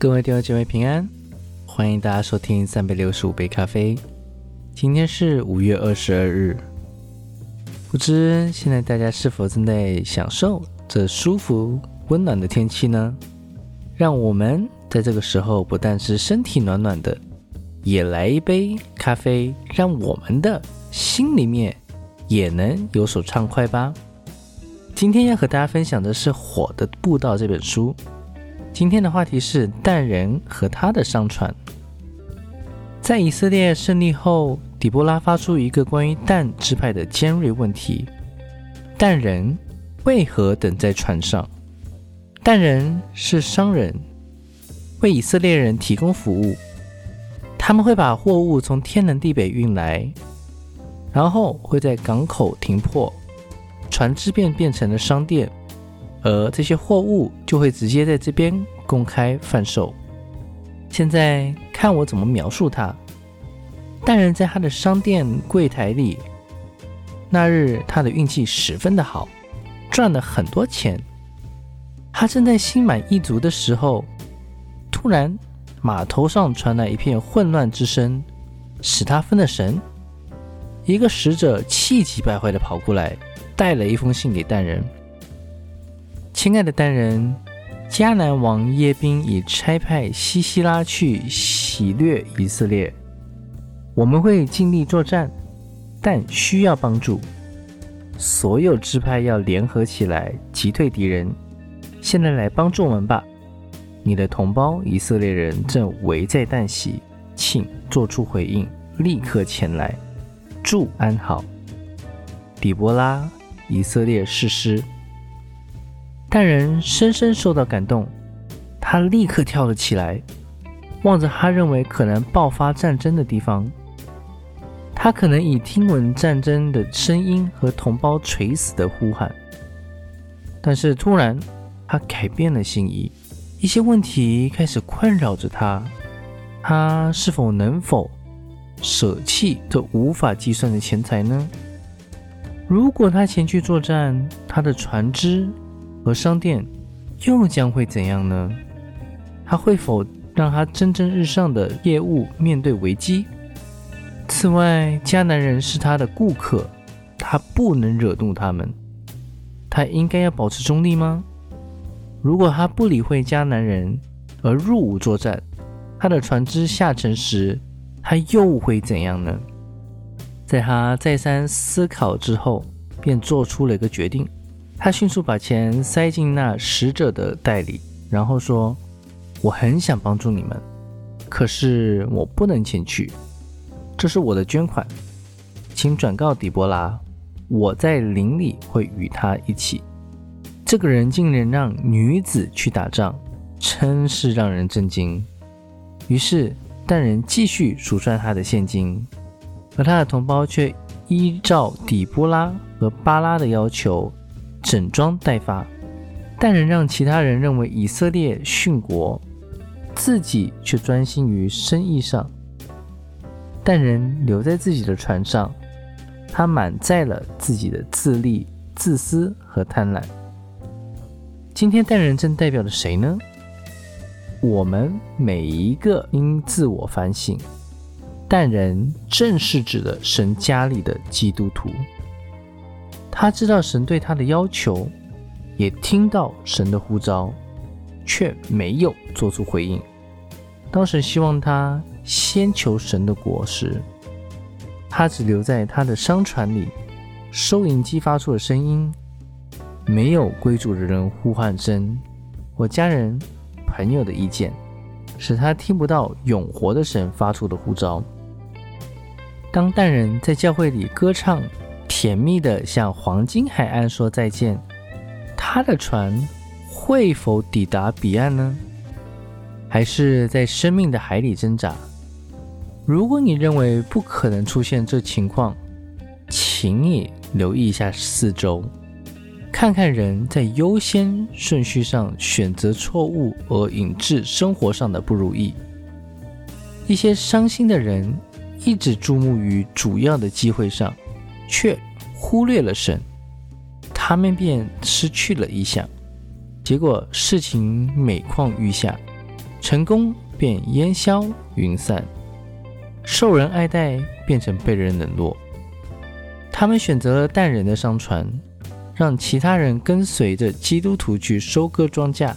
各位弟兄姐妹平安，欢迎大家收听三百六十五杯咖啡。今天是五月二十二日，不知现在大家是否正在享受这舒服温暖的天气呢？让我们在这个时候不但是身体暖暖的，也来一杯咖啡，让我们的心里面也能有所畅快吧。今天要和大家分享的是《火的步道》这本书。今天的话题是但人和他的商船。在以色列胜利后，底波拉发出一个关于但支派的尖锐问题：但人为何等在船上？但人是商人，为以色列人提供服务。他们会把货物从天南地北运来，然后会在港口停泊，船只便变成了商店。而这些货物就会直接在这边公开贩售。现在看我怎么描述他。但人在他的商店柜台里，那日他的运气十分的好，赚了很多钱。他正在心满意足的时候，突然码头上传来一片混乱之声，使他分了神。一个使者气急败坏的跑过来，带了一封信给但人。亲爱的单人，迦南王耶宾已差派西西拉去洗掠以色列。我们会尽力作战，但需要帮助。所有支派要联合起来击退敌人。现在来帮助我们吧！你的同胞以色列人正危在旦夕，请做出回应，立刻前来。祝安好，底波拉，以色列士师。但人深深受到感动，他立刻跳了起来，望着他认为可能爆发战争的地方。他可能已听闻战争的声音和同胞垂死的呼喊，但是突然他改变了心意，一些问题开始困扰着他：他是否能否舍弃这无法计算的钱财呢？如果他前去作战，他的船只。和商店又将会怎样呢？他会否让他蒸蒸日上的业务面对危机？此外，迦南人是他的顾客，他不能惹怒他们。他应该要保持中立吗？如果他不理会迦南人而入伍作战，他的船只下沉时，他又会怎样呢？在他再三思考之后，便做出了一个决定。他迅速把钱塞进那使者的袋里，然后说：“我很想帮助你们，可是我不能前去。这是我的捐款，请转告底波拉，我在林里会与他一起。”这个人竟然让女子去打仗，真是让人震惊。于是，但人继续数算他的现金，而他的同胞却依照底波拉和巴拉的要求。整装待发，但仍让其他人认为以色列殉国，自己却专心于生意上。但人留在自己的船上，他满载了自己的自利、自私和贪婪。今天，但人正代表着谁呢？我们每一个应自我反省。但人正是指的神家里的基督徒。他知道神对他的要求，也听到神的呼召，却没有做出回应。当神希望他先求神的果时，他只留在他的商船里，收银机发出的声音，没有归主的人呼唤声，或家人、朋友的意见，使他听不到永活的神发出的呼召。当淡人在教会里歌唱。甜蜜的向黄金海岸说再见，他的船会否抵达彼岸呢？还是在生命的海里挣扎？如果你认为不可能出现这情况，请你留意一下四周，看看人在优先顺序上选择错误而引致生活上的不如意。一些伤心的人一直注目于主要的机会上，却。忽略了神，他们便失去了意向，结果事情每况愈下。成功便烟消云散，受人爱戴变成被人冷落。他们选择了淡人的商船，让其他人跟随着基督徒去收割庄稼，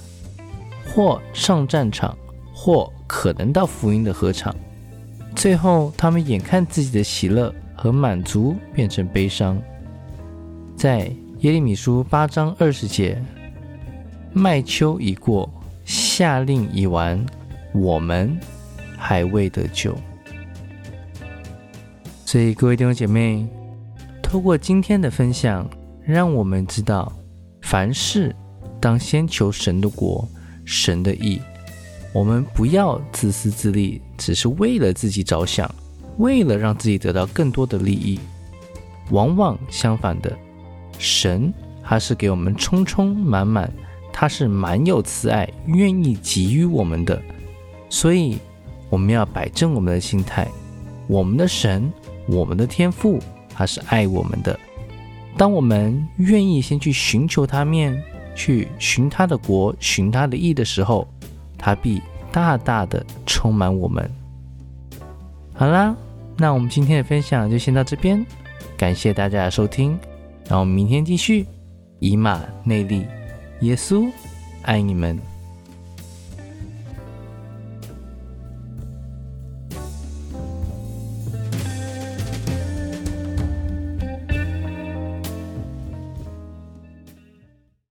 或上战场，或可能到福音的合场。最后，他们眼看自己的喜乐和满足变成悲伤。在耶利米书八章二十节，麦秋已过，夏令已完，我们还未得救。所以，各位弟兄姐妹。透过今天的分享，让我们知道，凡事当先求神的国、神的意。我们不要自私自利，只是为了自己着想，为了让自己得到更多的利益。往往相反的，神他是给我们充充满满，他是蛮有慈爱，愿意给予我们的。所以，我们要摆正我们的心态，我们的神，我们的天赋。他是爱我们的。当我们愿意先去寻求他面，去寻他的国，寻他的意的时候，他必大大的充满我们。好啦，那我们今天的分享就先到这边，感谢大家的收听，那我们明天继续。以马内利，耶稣爱你们。